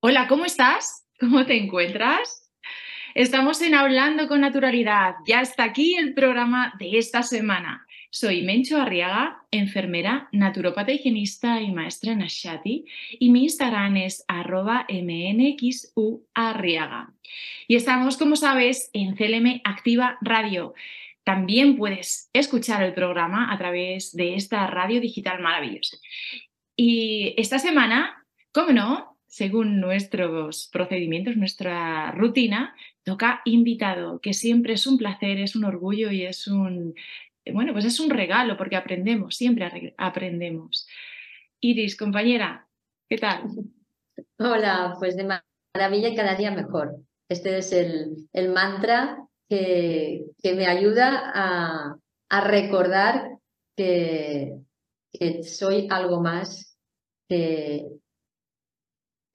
Hola, ¿cómo estás? ¿Cómo te encuentras? Estamos en Hablando con Naturalidad. Ya está aquí el programa de esta semana. Soy Mencho Arriaga, enfermera, naturopata higienista y maestra en Ashati, y mi Instagram es arroba mnxuarriaga. Y estamos, como sabes, en CLM Activa Radio. También puedes escuchar el programa a través de esta radio digital maravillosa. Y esta semana, ¿cómo no? Según nuestros procedimientos, nuestra rutina, toca invitado, que siempre es un placer, es un orgullo y es un, bueno, pues es un regalo porque aprendemos, siempre aprendemos. Iris, compañera, ¿qué tal? Hola, pues de maravilla y cada día mejor. Este es el, el mantra que, que, me ayuda a, a recordar que, que soy algo más que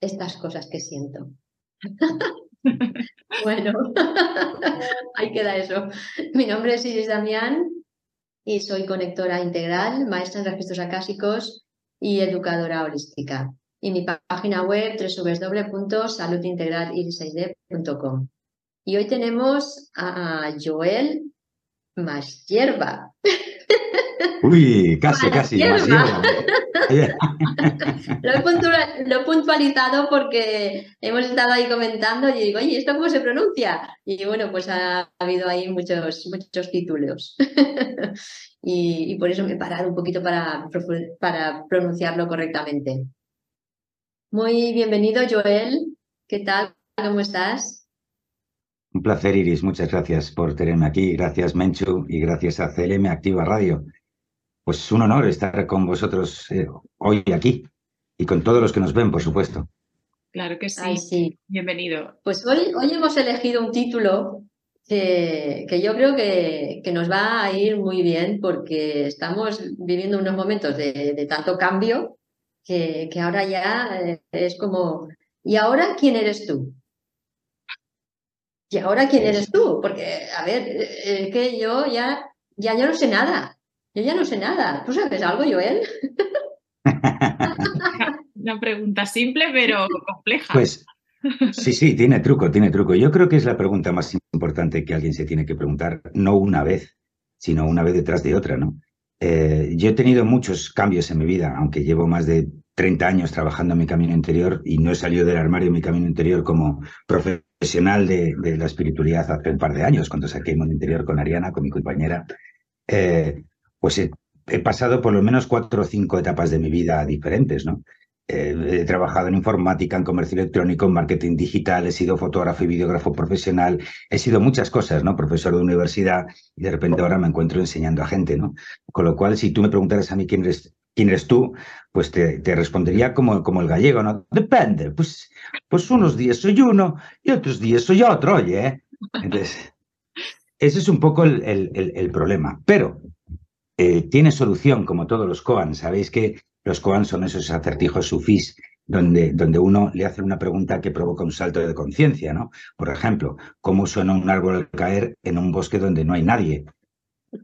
estas cosas que siento. bueno, ahí queda eso. Mi nombre es Iris Damián y soy conectora integral, maestra en registros acásicos y educadora holística. Y mi página web www.saludintegraliris6d.com. Y hoy tenemos a Joel Masyerba. Uy, casi, casi. Lo, he puntualizado porque hemos estado ahí comentando y digo, oye, ¿esto cómo se pronuncia? Y bueno, pues ha, habido ahí muchos, muchos títulos. y, por eso me he parado un poquito para, para pronunciarlo correctamente. Muy bienvenido, Joel. ¿Qué tal? ¿Cómo estás? Un placer, Iris. Muchas gracias por tenerme aquí. Gracias, Menchu, y gracias a CLM Activa Radio pues un honor estar con vosotros eh, hoy aquí y con todos los que nos ven, por supuesto. Claro que sí. sí. Bienvenido. Pues hoy, hoy hemos elegido un título que, que yo creo que, que, nos va a ir muy bien porque estamos viviendo unos momentos de, tanto cambio que, que, ahora ya eh, es como, ¿y ahora quién eres tú? ¿Y ahora quién eres tú? Porque, a ver, es que yo ya, ya, ya no sé nada. Yo ya no sé nada. ¿Tú sabes algo, Joel? Una pregunta simple, pero compleja. Pues sí, sí, tiene truco, tiene truco. Yo creo que es la pregunta más importante que alguien se tiene que preguntar, no una vez, sino una vez detrás de otra, ¿no? Eh, yo he tenido muchos cambios en mi vida, aunque llevo más de 30 años trabajando en mi camino interior y no he salido del armario en mi camino interior como profesional de, la espiritualidad hace un par de años, cuando saqué el mundo interior con Ariana, con mi compañera. Eh, pues he, pasado por lo menos cuatro o cinco etapas de mi vida diferentes, ¿no? Eh, he trabajado en informática, en comercio electrónico, en marketing digital, he sido fotógrafo y videógrafo profesional, he sido muchas cosas, ¿no? Profesor de universidad y de repente ahora me encuentro enseñando a gente, ¿no? Con lo cual, si tú me preguntaras a mí quién eres, quién eres tú, pues te, respondería como, como el gallego, ¿no? Depende, pues, pues unos días soy uno y otros días soy otro, oye, ¿eh? Entonces, ese es un poco el, el problema. Pero eh, tiene solución, como todos los koans. Sabéis que los koans son esos acertijos sufís donde, donde uno le hace una pregunta que provoca un salto de conciencia, ¿no? Por ejemplo, ¿cómo suena un árbol al caer en un bosque donde no hay nadie?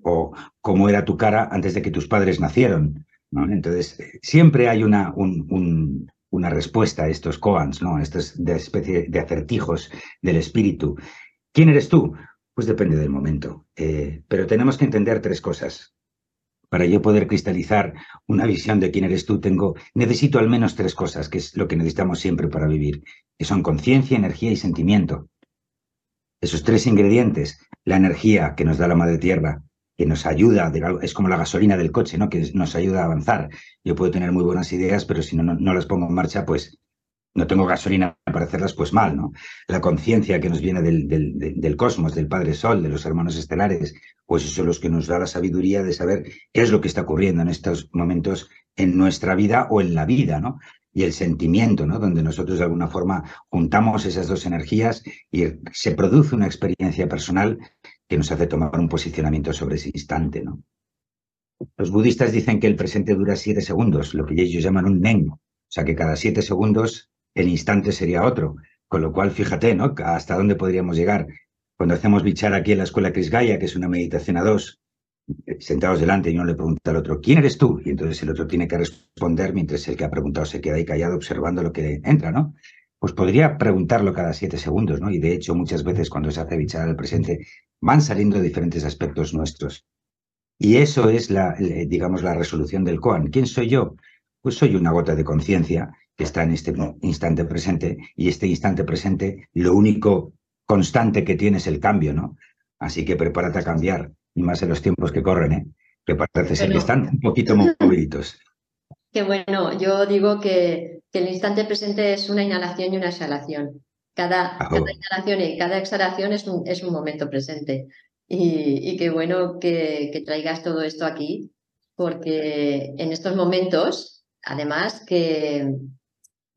O ¿cómo era tu cara antes de que tus padres nacieron? Entonces, siempre hay una, un, una respuesta a estos koans, ¿no? Estas de especie de acertijos del espíritu. ¿Quién eres tú? Pues depende del momento. Eh, pero tenemos que entender tres cosas para yo poder cristalizar una visión de quién eres tú, tengo, necesito al menos tres cosas, que es lo que necesitamos siempre para vivir, que son conciencia, energía y sentimiento. Esos tres ingredientes, la energía que nos da la madre tierra, que nos ayuda, es como la gasolina del coche, ¿no? que nos ayuda a avanzar. Yo puedo tener muy buenas ideas, pero si no, no las pongo en marcha, pues no tengo gasolina para hacerlas, pues mal, ¿no? La conciencia que nos viene del, del, cosmos, del Padre Sol, de los hermanos estelares, pues eso es lo que nos da la sabiduría de saber qué es lo que está ocurriendo en estos momentos en nuestra vida o en la vida, ¿no? Y el sentimiento, ¿no? Donde nosotros de alguna forma juntamos esas dos energías y se produce una experiencia personal que nos hace tomar un posicionamiento sobre ese instante, ¿no? Los budistas dicen que el presente dura siete segundos, lo que ellos llaman un nen, o sea que cada siete segundos el instante sería otro. Con lo cual, fíjate, ¿no? Hasta dónde podríamos llegar. Cuando hacemos bichar aquí en la escuela Chris Gaia, que es una meditación a dos, eh, sentados delante y uno le pregunta al otro, ¿quién eres tú? Y entonces el otro tiene que responder mientras el que ha preguntado se queda ahí callado observando lo que entra, ¿no? pues podría preguntarlo cada siete segundos, ¿no? Y de hecho, muchas veces cuando se hace bichar al presente, van saliendo diferentes aspectos nuestros. Y eso es la, digamos, la resolución del koan. ¿Quién soy yo? Pues soy una gota de conciencia que está en este instante presente y este instante presente lo único constante que tiene es el cambio, ¿no? Así que prepárate a cambiar, y más en los tiempos que corren, ¿eh? Que parece ser que están un poquito moviditos. Que bueno, yo digo que, el instante presente es una inhalación y una exhalación. Cada, ah, inhalación y cada exhalación es un, es un momento presente. Y, qué bueno que, que, traigas todo esto aquí, porque en estos momentos, además, que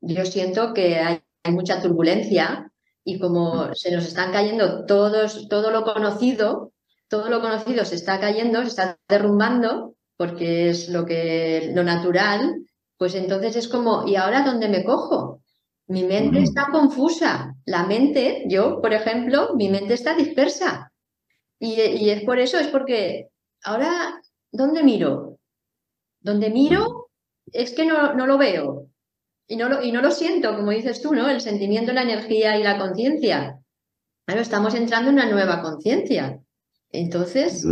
yo siento que hay, mucha turbulencia y como mm. se nos están cayendo todos, todo lo conocido, todo lo conocido se está cayendo, se está derrumbando, porque es lo que lo natural, pues entonces es como, ¿y ahora dónde me cojo? Mi mente mm. está confusa. La mente, yo, por ejemplo, mi mente está dispersa. Y, y es por eso, es porque ahora, ¿dónde miro? ¿Dónde miro? Es que no, no lo veo. Y no, lo, y no lo siento, como dices tú, ¿no? El sentimiento, la energía y la conciencia. Claro, estamos entrando en una nueva conciencia. Entonces,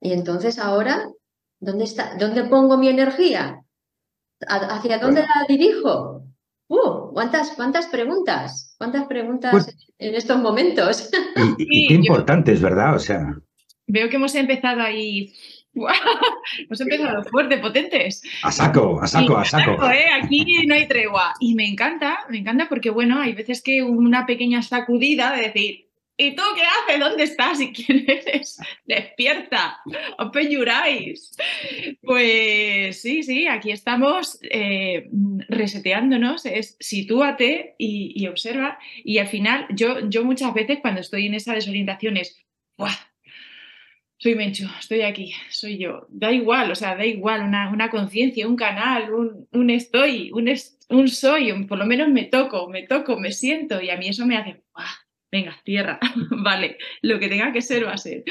y entonces ahora, ¿dónde está? ¿Dónde pongo mi energía? ¿Hacia dónde la dirijo? Uh, ¿cuántas, cuántas preguntas? ¿Cuántas preguntas pues en estos momentos? Y, qué importante es, ¿verdad? O sea. Veo que hemos empezado ahí Hemos empezado fuerte, potentes. A saco, a saco, a saco. ¿eh? Aquí no hay tregua. Y me encanta, me encanta porque, bueno, hay veces que una pequeña sacudida de decir, ¿y tú qué haces? ¿Dónde estás? ¿Y quién eres? Despierta, open your eyes. Pues sí, sí, aquí estamos eh, reseteándonos, es sitúate y, y, observa. Y al final, yo, yo muchas veces cuando estoy en esa desorientación es, ¡buah! Soy Mencho, estoy aquí, soy yo. Da igual, o sea, da igual, una, una conciencia, un canal, un, un estoy, un, un, soy, por lo menos me toco, me toco, me siento y a mí eso me hace, venga, tierra, vale, lo que tenga que ser va a ser.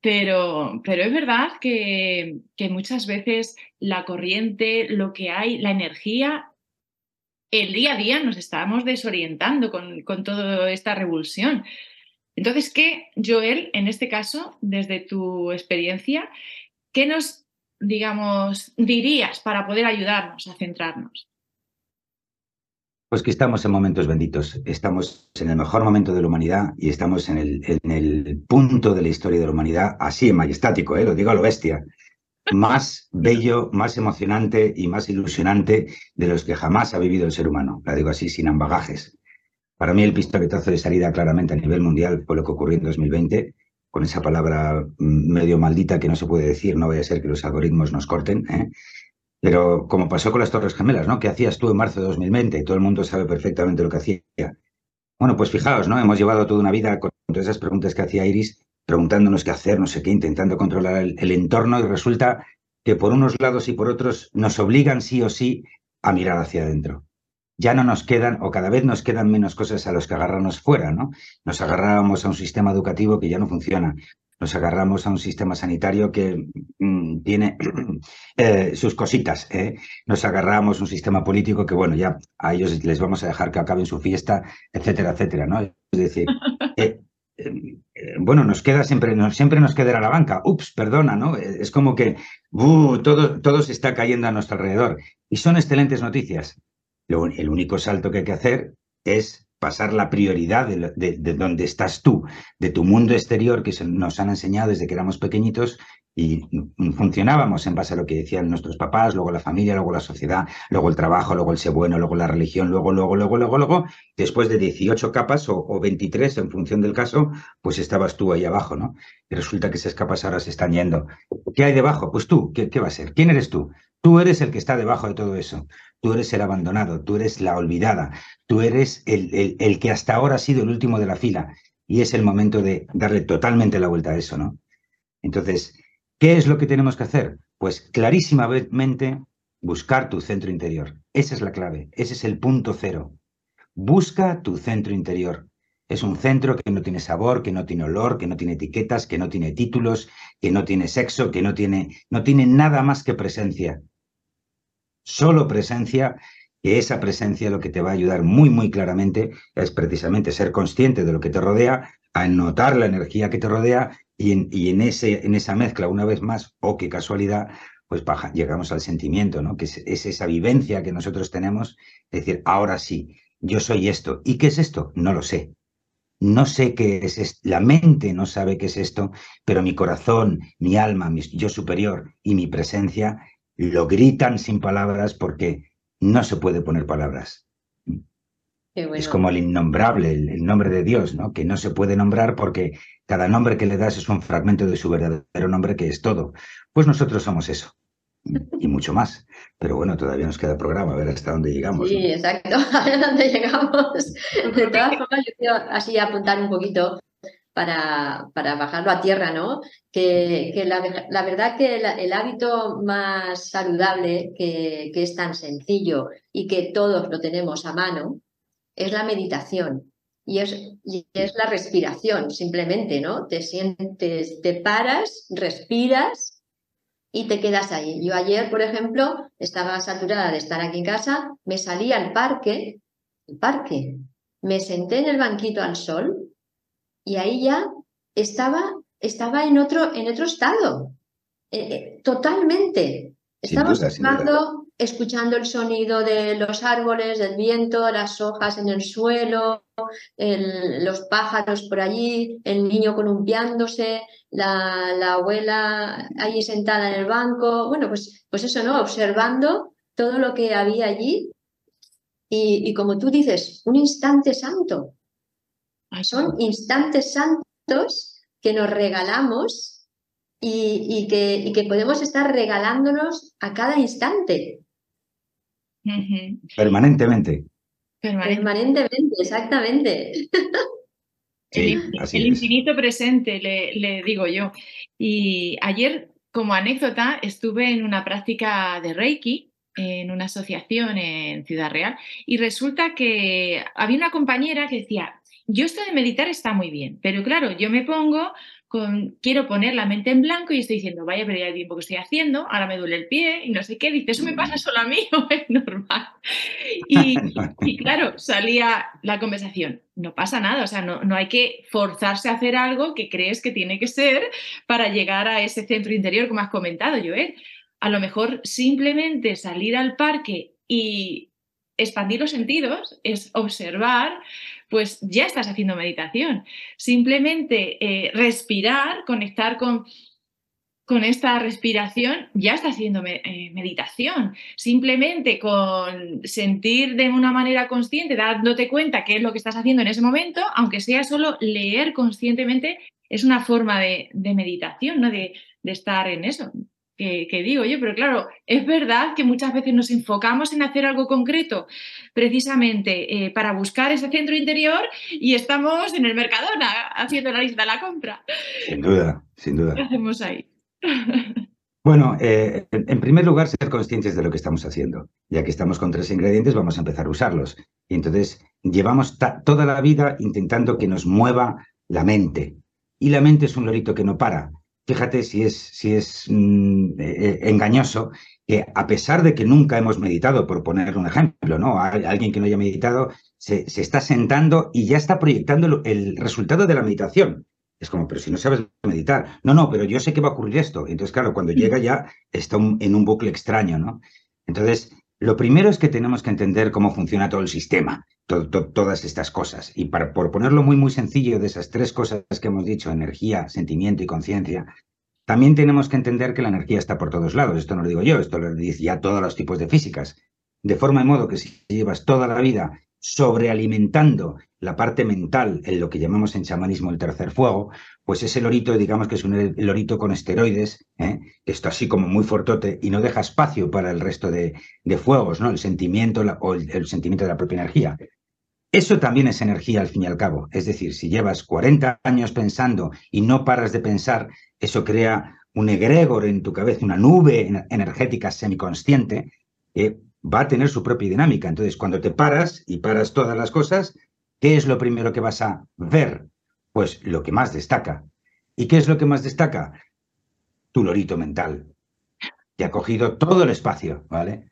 Pero, pero es verdad que, que muchas veces la corriente, lo que hay, la energía, el día a día nos estamos desorientando con, con toda esta revulsión. Entonces, ¿qué, Joel, en este caso, desde tu experiencia, qué nos, digamos, dirías para poder ayudarnos a centrarnos? Pues que estamos en momentos benditos, estamos en el mejor momento de la humanidad y estamos en el, punto de la historia de la humanidad, así en majestático, ¿eh? lo digo a lo bestia, más bello, más emocionante y más ilusionante de los que jamás ha vivido el ser humano, la digo así sin ambagajes. Para mí el pistoletazo de salida claramente a nivel mundial fue lo que ocurrió en 2020, con esa palabra mm, medio maldita que no se puede decir, no vaya a ser que los algoritmos nos corten. ¿eh? Pero como pasó con las Torres Gemelas, ¿no? ¿Qué hacías tú en marzo de 2020? Todo el mundo sabe perfectamente lo que hacía. Bueno, pues fijaos, ¿no? Hemos llevado toda una vida con todas esas preguntas que hacía Iris, preguntándonos qué hacer, no sé qué, intentando controlar el entorno y resulta que por unos lados y por otros nos obligan sí o sí a mirar hacia adentro ya no nos quedan o cada vez nos quedan menos cosas a los que agarrarnos fuera, ¿no? Nos agarrábamos a un sistema educativo que ya no funciona, nos agarramos a un sistema sanitario que mm, tiene eh, sus cositas, ¿eh? nos agarramos a un sistema político que, bueno, ya a ellos les vamos a dejar que acaben su fiesta, etcétera, etcétera, ¿no? Es decir, eh, bueno, nos queda siempre, siempre nos quedará la banca. Ups, perdona, ¿no? Es como que uh, todo, todo se está cayendo a nuestro alrededor. Y son excelentes noticias el único salto que hay que hacer es pasar la prioridad de, donde estás tú, de tu mundo exterior que nos han enseñado desde que éramos pequeñitos y funcionábamos en base a lo que decían nuestros papás, luego la familia, luego la sociedad, luego el trabajo, luego el ser bueno, luego la religión, luego, luego, luego, luego, luego, después de 18 capas o, o 23 en función del caso, pues estabas tú ahí abajo, ¿no? Y resulta que esas capas ahora se están yendo. ¿Qué hay debajo? Pues tú, ¿qué, qué va a ser? ¿Quién eres tú? Tú eres el que está debajo de todo eso. Tú eres el abandonado, tú eres la olvidada, tú eres el, el, que hasta ahora ha sido el último de la fila. Y es el momento de darle totalmente la vuelta a eso, ¿no? Entonces, ¿qué es lo que tenemos que hacer? Pues clarísimamente buscar tu centro interior. Esa es la clave, ese es el punto cero. Busca tu centro interior. Es un centro que no tiene sabor, que no tiene olor, que no tiene etiquetas, que no tiene títulos, que no tiene sexo, que no tiene, no tiene nada más que presencia solo presencia que esa presencia lo que te va a ayudar muy, muy claramente es precisamente ser consciente de lo que te rodea, a notar la energía que te rodea y en, y en, ese, en esa mezcla, una vez más, o oh, qué casualidad, pues llegamos al sentimiento, ¿no? Que es, es, esa vivencia que nosotros tenemos, es decir, ahora sí, yo soy esto. ¿Y qué es esto? No lo sé. No sé qué es esto. La mente no sabe qué es esto, pero mi corazón, mi alma, mi yo superior y mi presencia lo gritan sin palabras porque no se puede poner palabras. Es como el innombrable, el, nombre de Dios, ¿no? Que no se puede nombrar porque cada nombre que le das es un fragmento de su verdadero nombre que es todo. Pues nosotros somos eso. Y mucho más. Pero bueno, todavía nos queda programa, a ver hasta dónde llegamos. Sí, exacto, a ver dónde llegamos. De todas formas, yo quiero así apuntar un poquito para, para bajarlo a tierra, ¿no? Que, que la, la, verdad que el, hábito más saludable, que, que es tan sencillo y que todos lo tenemos a mano, es la meditación. Y es, y es la respiración, simplemente, ¿no? Te sientes, te paras, respiras y te quedas ahí. Yo ayer, por ejemplo, estaba saturada de estar aquí en casa, me salí al parque, el parque, me senté en el banquito al sol y ahí ya estaba, estaba en, otro, en otro estado, eh, eh, totalmente. Estaba escuchando, escuchando el sonido de los árboles, del viento, las hojas en el suelo, los pájaros por allí, el niño columpiándose, la, la, abuela ahí sentada en el banco. Bueno, pues, pues eso, ¿no? Observando todo lo que había allí. Y, y como tú dices, un instante santo. Son instantes santos que nos regalamos y, que, que, podemos estar regalándonos a cada instante. Permanentemente. Permanentemente, exactamente. el, infinito presente, le, le digo yo. Y ayer, como anécdota, estuve en una práctica de Reiki en una asociación en Ciudad Real y resulta que había una compañera que decía, yo esto de meditar está muy bien, pero claro, yo me pongo con, quiero poner la mente en blanco y estoy diciendo, vaya, pero ya el tiempo que estoy haciendo, ahora me duele el pie y no sé qué, dice, eso me pasa solo a mí o es normal. Y, claro, salía la conversación, no pasa nada, o sea, no, no hay que forzarse a hacer algo que crees que tiene que ser para llegar a ese centro interior, como has comentado, Joel. A lo mejor simplemente salir al parque y expandir los sentidos es observar pues ya estás haciendo meditación. Simplemente eh, respirar, conectar con, con esta respiración, ya estás haciendo eh, meditación. Simplemente con sentir de una manera consciente, dándote cuenta qué es lo que estás haciendo en ese momento, aunque sea solo leer conscientemente, es una forma de, meditación, ¿no? De, de estar en eso que, digo yo, pero claro, es verdad que muchas veces nos enfocamos en hacer algo concreto precisamente eh, para buscar ese centro interior y estamos en el Mercadona haciendo la lista de la compra. Sin duda, sin duda. ¿Qué hacemos ahí? Bueno, eh, en primer lugar, ser conscientes de lo que estamos haciendo. Ya que estamos con tres ingredientes, vamos a empezar a usarlos. Y entonces llevamos toda la vida intentando que nos mueva la mente. Y la mente es un lorito que no para fíjate si es, si es mm, eh, eh, engañoso que a pesar de que nunca hemos meditado, por poner un ejemplo, ¿no? Alguien que no haya meditado se, se está sentando y ya está proyectando el resultado de la meditación. Es como, pero si no sabes meditar. No, no, pero yo sé que va a ocurrir esto. Entonces, claro, cuando llega ya está en un bucle extraño, ¿no? Entonces, lo primero es que tenemos que entender cómo funciona todo el sistema, todas estas cosas. Y para, por ponerlo muy, muy sencillo, de esas tres cosas que hemos dicho, energía, sentimiento y conciencia, también tenemos que entender que la energía está por todos lados. Esto no lo digo yo, esto lo dicen ya todos los tipos de físicas. De forma y modo que si llevas toda la vida sobrealimentando la parte mental, en lo que llamamos en chamanismo el tercer fuego, pues ese lorito, digamos que es un lorito con esteroides, ¿eh? está así como muy fortote y no deja espacio para el resto de, fuegos, ¿no? El sentimiento o el, sentimiento de la propia energía. Eso también es energía al fin y al cabo. Es decir, si llevas 40 años pensando y no paras de pensar, eso crea un egregor en tu cabeza, una nube energética semiconsciente, que va a tener su propia dinámica. Entonces, cuando te paras y paras todas las cosas, ¿qué es lo primero que vas a ver? Pues lo que más destaca. ¿Y qué es lo que más destaca? Tu lorito mental, que ha cogido todo el espacio, ¿vale?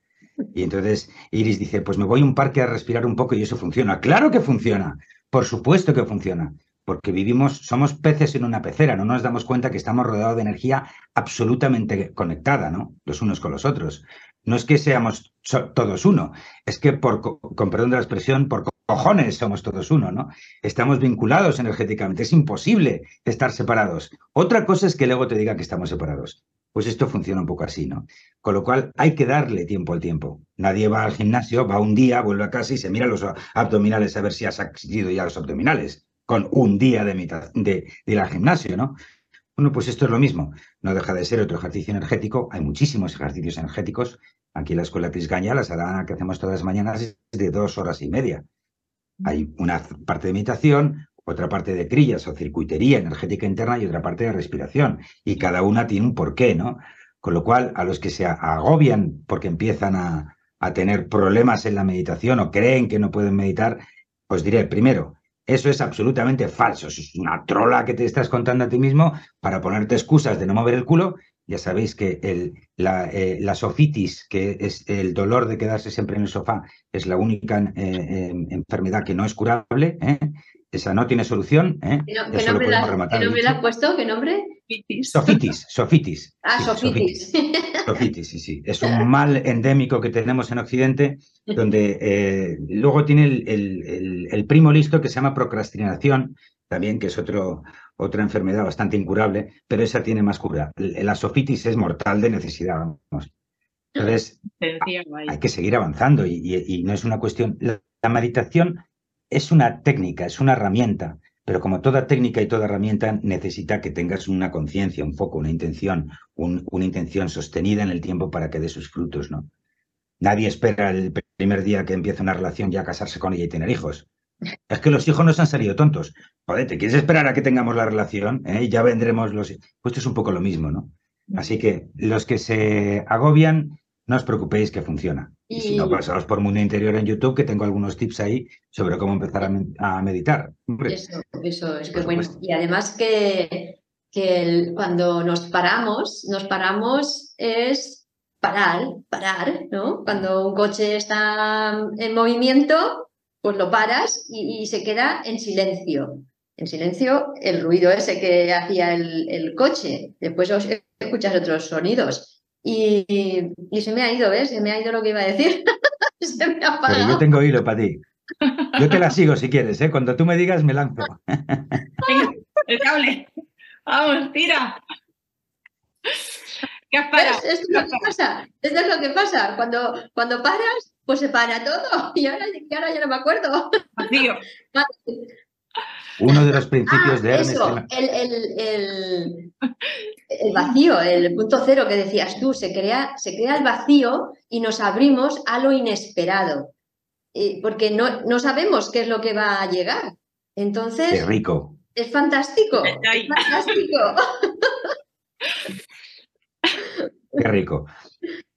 Y entonces Iris dice, pues me voy a un parque a respirar un poco y eso funciona. Claro que funciona, por supuesto que funciona, porque vivimos, somos peces en una pecera, no nos damos cuenta que estamos rodeados de energía absolutamente conectada, ¿no? Los unos con los otros. No es que seamos todos uno, es que por, con perdón de la expresión, por cojones somos todos uno, ¿no? Estamos vinculados energéticamente, es imposible estar separados. Otra cosa es que luego te diga que estamos separados. Pues esto funciona un poco así, ¿no? Con lo cual hay que darle tiempo al tiempo. Nadie va al gimnasio, va un día, vuelve a casa y se mira los abdominales a ver si has accedido ya los abdominales, con un día de, mitad, de, ir al gimnasio, ¿no? Bueno, pues esto es lo mismo. No deja de ser otro ejercicio energético. Hay muchísimos ejercicios energéticos. Aquí en la escuela Crisgaña, la sala que hacemos todas las mañanas es de dos horas y media. Hay una parte de meditación, otra parte de crillas o circuitería energética interna y otra parte de respiración. Y cada una tiene un porqué, ¿no? Con lo cual, a los que se agobian porque empiezan a, a tener problemas en la meditación o creen que no pueden meditar, os diré, primero, eso es absolutamente falso. es una trola que te estás contando a ti mismo para ponerte excusas de no mover el culo. Ya sabéis que el, la, eh, la, sofitis, que es el dolor de quedarse siempre en el sofá, es la única eh, eh, enfermedad que no es curable. Esa no tiene solución. ¿eh? ¿Qué, nombre, le has puesto? ¿Qué nombre? Sofitis, sofitis. Ah, sofitis. Sofitis, sí, sí. Es un mal endémico que tenemos en Occidente, donde eh, luego tiene el, el, primo listo que se llama procrastinación, también, que es otro, otra enfermedad bastante incurable, pero esa tiene más cura. La sofitis es mortal de necesidad, vamos. Entonces, hay que seguir avanzando y, no es una cuestión. la meditación es una técnica, es una herramienta, pero como toda técnica y toda herramienta necesita que tengas una conciencia, un foco, una intención, una intención sostenida en el tiempo para que dé sus frutos, ¿no? Nadie espera el primer día que empieza una relación ya casarse con ella y tener hijos. Es que los hijos nos han salido tontos. Joder, ¿te quieres esperar a que tengamos la relación? ¿Eh? Y ya vendremos los... Pues esto es un poco lo mismo, ¿no? Así que los que se agobian no os preocupéis que funciona. Y, si no, pasaos por Mundo Interior en YouTube, que tengo algunos tips ahí sobre cómo empezar a, meditar. Eso, eso, es que bueno. Y además que, que cuando nos paramos, nos paramos es parar, parar, ¿no? Cuando un coche está en movimiento, pues lo paras y, se queda en silencio. En silencio el ruido ese que hacía el, el coche. Después escuchas otros sonidos y, se me ha ido, ¿ves? Se me ha ido lo que iba a decir. se me ha Pero yo tengo hilo para ti. Yo te la sigo si quieres, ¿eh? Cuando tú me digas, me lanzo. el cable. Vamos, tira. ¿Qué has parado? Esto es lo que pasa. Esto es lo que pasa. Cuando, cuando paras, pues se para todo. Y ahora, ya no me acuerdo. Vacío. Uno de los principios ah, de Ernest. Eso, el, el, el, vacío, el punto cero que decías tú, se crea, se crea el vacío y nos abrimos a lo inesperado, porque no, no sabemos qué es lo que va a llegar. Entonces. Qué rico. Es fantástico. Es fantástico. Qué rico.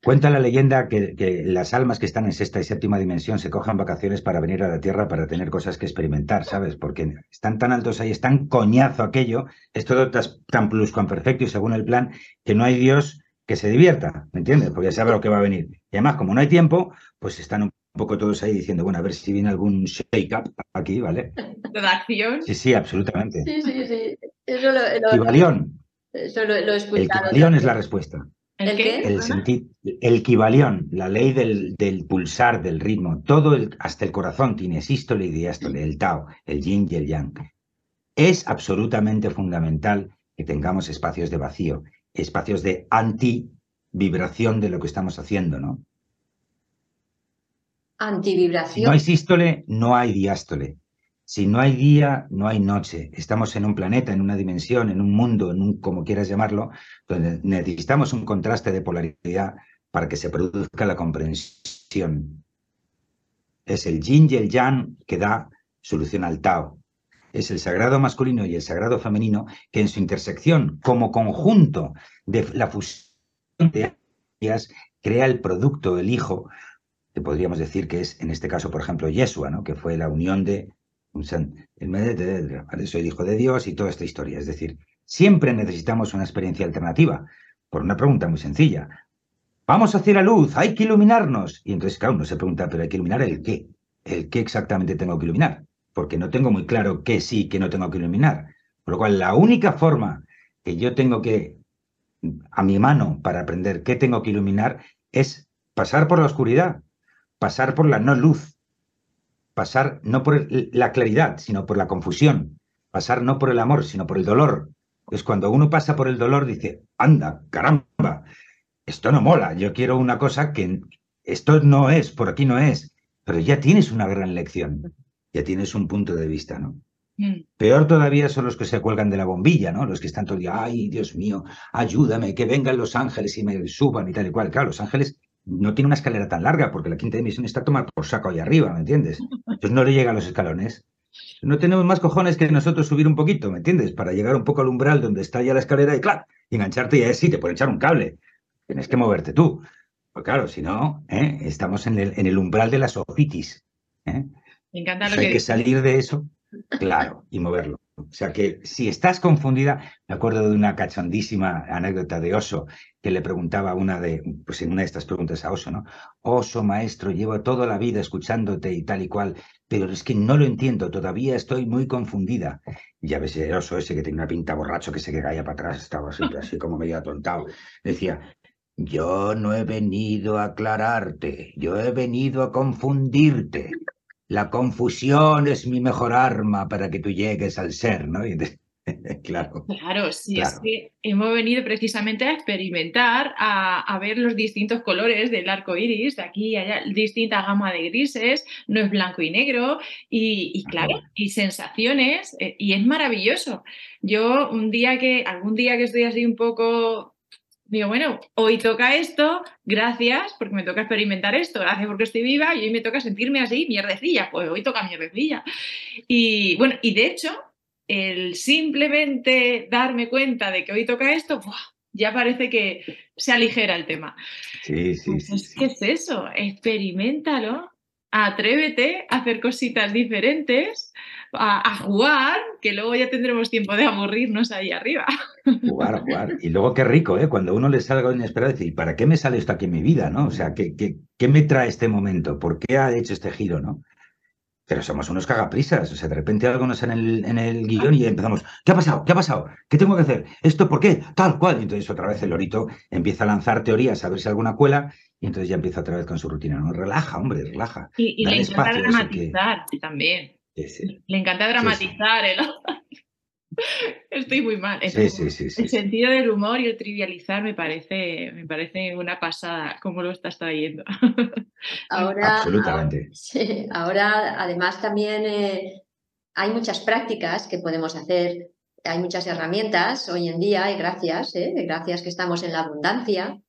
Cuenta la leyenda que, las almas que están en sexta y séptima dimensión se cojan vacaciones para venir a la Tierra para tener cosas que experimentar, ¿sabes? Porque están tan altos ahí, es tan coñazo aquello, es todo tan perfecto y según el plan, que no hay Dios que se divierta, ¿me entiendes? Porque ya sabe lo que va a venir. Y además, como no hay tiempo, pues están un poco todos ahí diciendo, bueno, a ver si viene algún shake-up aquí, ¿vale? ¿De acción? Sí, sí, absolutamente. Sí, sí, sí. Eso lo, Eso lo, he escuchado. El es la respuesta. ¿El qué? El, el equivalión, la ley del, del, pulsar, del ritmo, todo el, hasta el corazón tiene sístole y diástole, el Tao, el yin y el yang. Es absolutamente fundamental que tengamos espacios de vacío, espacios de antivibración de lo que estamos haciendo, ¿no? Antivibración. Si no hay sístole, no hay diástole. Si no hay día, no hay noche. Estamos en un planeta, en una dimensión, en un mundo, en un como quieras llamarlo, donde necesitamos un contraste de polaridad para que se produzca la comprensión. Es el yin y el yang que da solución al Tao. Es el sagrado masculino y el sagrado femenino que en su intersección, como conjunto de la fusión de ellas, crea el producto, el hijo, que podríamos decir que es, en este caso, por ejemplo, Yeshua, ¿no? que fue la unión de el soy hijo de Dios y toda esta historia. Es decir, siempre necesitamos una experiencia alternativa, por una pregunta muy sencilla. Vamos hacia la luz, hay que iluminarnos. Y entonces, claro, uno se pregunta, ¿pero hay que iluminar el qué? ¿El qué exactamente tengo que iluminar? Porque no tengo muy claro qué sí, qué no tengo que iluminar. Por lo cual, la única forma que yo tengo que, a mi mano, para aprender qué tengo que iluminar, es pasar por la oscuridad, pasar por la no luz, pasar no por la claridad, sino por la confusión, pasar no por el amor, sino por el dolor. Es cuando uno pasa por el dolor, dice, anda, caramba, esto no mola, yo quiero una cosa que esto no es, por aquí no es, pero ya tienes una gran lección, ya tienes un punto de vista, ¿no? Mm. Peor todavía son los que se cuelgan de la bombilla, ¿no? Los que están todo el día, ay, Dios mío, ayúdame, que vengan los ángeles y me suban y tal y cual. Claro, los ángeles no tienen una escalera tan larga porque la quinta dimensión está tomada por saco ahí arriba, ¿me entiendes? Entonces no le llega a los escalones. No tenemos más cojones que nosotros subir un poquito, ¿me entiendes? Para llegar un poco al umbral donde está ya la escalera y, claro, engancharte y así, te puede echar un cable. Tienes que moverte tú. Pues claro, si no, ¿eh? estamos en el, en el, umbral de la sofitis. ¿eh? Me encanta lo que... Hay que salir de eso, claro, y moverlo. O sea que si estás confundida, me acuerdo de una cachondísima anécdota de Oso que le preguntaba una de, pues en una de estas preguntas a Oso, ¿no? Oso, maestro, llevo toda la vida escuchándote y tal y cual, pero es que no lo entiendo, todavía estoy muy confundida. ya ves el oso ese que tiene una pinta borracho que se que caía para atrás, estaba siempre así como medio atontado. Decía, yo no he venido a aclararte, yo he venido a confundirte. La confusión es mi mejor arma para que tú llegues al ser, ¿no? claro. Claro, sí, es que hemos venido precisamente a experimentar, a, ver los distintos colores del arco iris, de aquí y allá, distinta gama de grises, no es blanco y negro, y, claro, y sensaciones, eh, y es maravilloso. Yo, un día que, algún día que estoy así un poco digo, bueno, hoy toca esto, gracias porque me toca experimentar esto, gracias porque estoy viva y hoy me toca sentirme así, mierdecilla, pues hoy toca mierdecilla. Y bueno, y de hecho, el simplemente darme cuenta de que hoy toca esto, ya parece que se aligera el tema. Sí, sí, sí, ¿Qué es eso? Experimentalo, atrévete a hacer cositas diferentes a, jugar, que luego ya tendremos tiempo de aburrirnos ahí arriba. Jugar, jugar. Y luego qué rico, ¿eh? Cuando uno le salga inesperado, decir, ¿para qué me sale esto aquí en mi vida, no? O sea, ¿qué, qué, qué me trae este momento? ¿Por qué ha hecho este giro, no? Pero somos unos cagaprisas, o sea, de repente algo nos en el, en el guion y empezamos, ¿qué ha pasado? ¿Qué ha pasado? ¿Qué tengo que hacer? ¿Esto por qué? Tal cual. Y entonces otra vez el lorito empieza a lanzar teorías, a ver si alguna cuela, y entonces ya empieza otra vez con su rutina. ¿no? Relaja, hombre, relaja. Y, le encanta dramatizar también. Le encanta dramatizar el... Estoy muy mal. el sentido del humor y el trivializar me parece, me parece una pasada cómo lo estás trayendo. Ahora, Absolutamente. Ahora, además, también eh, hay muchas prácticas que podemos hacer. Hay muchas herramientas hoy en día y gracias, eh, gracias que estamos en la abundancia.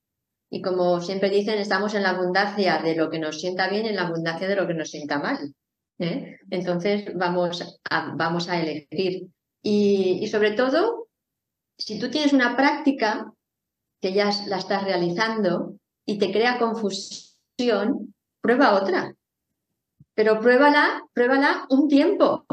Y como siempre dicen, estamos en la abundancia de lo que nos sienta bien y en la abundancia de lo que nos sienta mal. ¿Eh? Entonces vamos a, vamos a elegir. Y, sobre todo, si tú tienes una práctica que ya la estás realizando y te crea confusión, prueba otra. Pero pruébala, pruébala un tiempo,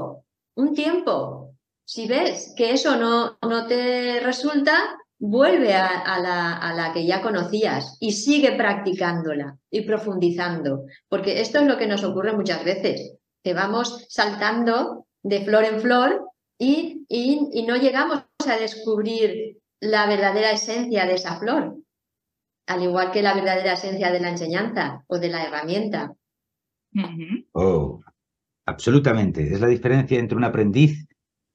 un tiempo. Si ves que eso no, no te resulta, vuelve a, la, a, la, que ya conocías y sigue practicándola y profundizando, porque esto es lo que nos ocurre muchas veces que vamos saltando de flor en flor y, y, no llegamos a descubrir la verdadera esencia de esa flor, al igual que la verdadera esencia de la enseñanza o de la herramienta. Oh, absolutamente. Es la diferencia entre un aprendiz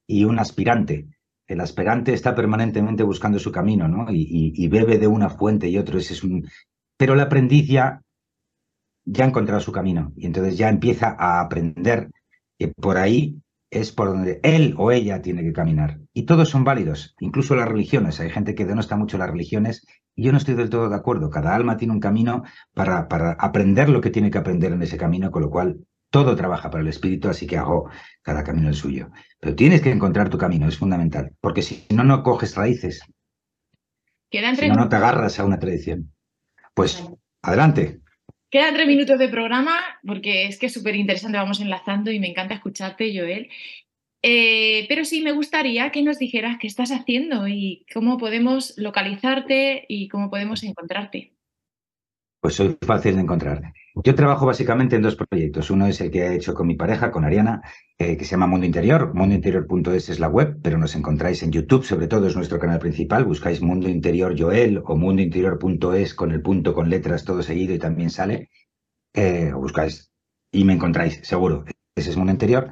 y un aspirante. El aspirante está permanentemente buscando su camino, ¿no? Y, bebe de una fuente y otro. Ese es un... Pero el aprendiz ya ya ha encontrado su camino y entonces ya empieza a aprender que por ahí es por donde él o ella tiene que caminar. Y todos son válidos, incluso las religiones. Hay gente que denosta mucho las religiones y yo no estoy del todo de acuerdo. Cada alma tiene un camino para, para aprender lo que tiene que aprender en ese camino, con lo cual todo trabaja para el espíritu, así que hago cada camino el suyo. Pero tienes que encontrar tu camino, es fundamental, porque si no, no coges raíces. si no, no te agarras a una tradición. Pues adelante. Quedan tres minutos de programa porque es que es súper interesante, vamos enlazando y me encanta escucharte, Joel. Eh, pero sí me gustaría que nos dijeras qué estás haciendo y cómo podemos localizarte y cómo podemos encontrarte. Pues soy fácil de encontrar. Yo trabajo básicamente en dos proyectos. Uno es el que he hecho con mi pareja, con Ariana, eh, que se llama Mundo Interior. Mundointerior.es es la web, pero nos encontráis en YouTube, sobre todo es nuestro canal principal. Buscáis Mundo Interior Joel o mundointerior.es con el punto con letras todo seguido y también sale. Eh, o buscáis y me encontráis, seguro. Ese es Mundo Interior.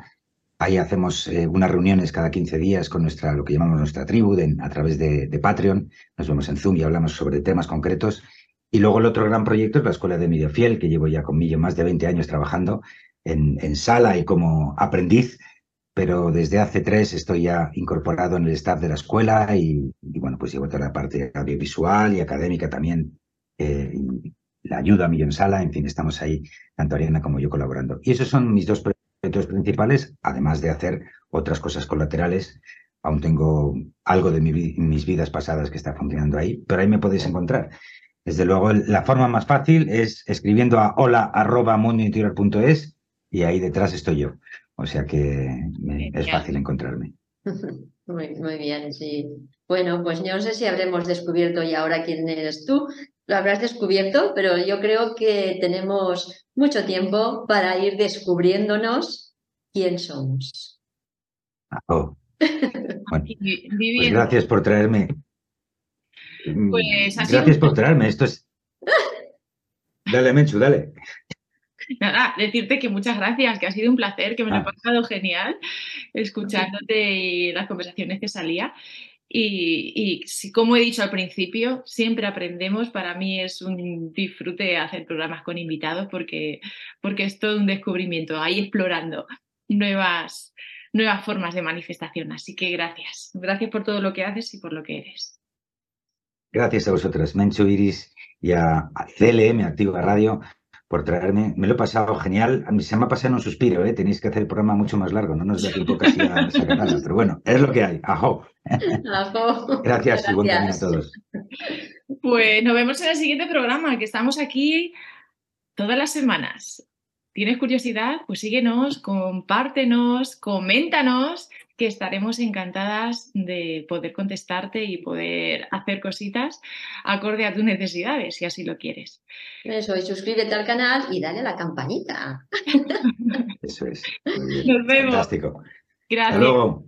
Ahí hacemos eh, unas reuniones cada 15 días con nuestra, lo que llamamos nuestra tribu, a través de, de Patreon. Nos vemos en Zoom y hablamos sobre temas concretos. Y luego el otro gran proyecto es la Escuela de Medio Fiel, que llevo ya conmigo más de 20 años trabajando en, sala y como aprendiz, pero desde hace tres estoy ya incorporado en el staff de la escuela y, bueno, pues llevo toda la parte audiovisual y académica también. Eh, la ayuda a mí en sala, en fin, estamos ahí, tanto Ariana como yo colaborando. Y esos son mis dos proyectos principales, además de hacer otras cosas colaterales. Aún tengo algo de mis vidas pasadas que está funcionando ahí, pero ahí me podéis encontrar. Desde luego, la forma más fácil es escribiendo a hola.mundointerior.es y ahí detrás estoy yo. O sea que es fácil encontrarme. Muy, muy bien, sí. Bueno, pues yo no sé si habremos descubierto ya ahora quién eres tú. Lo habrás descubierto, pero yo creo que tenemos mucho tiempo para ir descubriéndonos quién somos. Oh. pues gracias por traerme Mm, pues Gracias por traerme. Esto es. Dale, Menchu, dale. Nada, decirte que muchas gracias, que ha sido un placer, que me lo he ah. pasado genial escuchándote y las conversaciones que salía. Y, como he dicho al principio, siempre aprendemos. Para mí es un disfrute hacer programas con invitados porque, porque es todo un descubrimiento, ahí explorando nuevas, nuevas formas de manifestación. Así que gracias. Gracias por todo lo que haces y por lo que eres. Gracias a vosotras, Mencho Iris y a, CLM, Activa Radio, por traerme. Me lo he pasado genial. A mí se me ha pasado en un suspiro, ¿eh? Tenéis que hacer el programa mucho más largo, no nos da tiempo casi a sacar nada. Pero bueno, es lo que hay. Ajo. Gracias, Gracias y buen camino a todos. Pues nos vemos en el siguiente programa, que estamos aquí todas las semanas. ¿Tienes curiosidad? Pues síguenos, compártenos, coméntanos que estaremos encantadas de poder contestarte y poder hacer cositas acorde a tus necesidades, si así lo quieres. Eso, y suscríbete al canal y dale a la campanita. Eso es. Nos vemos. Fantástico. Gracias. Hasta luego.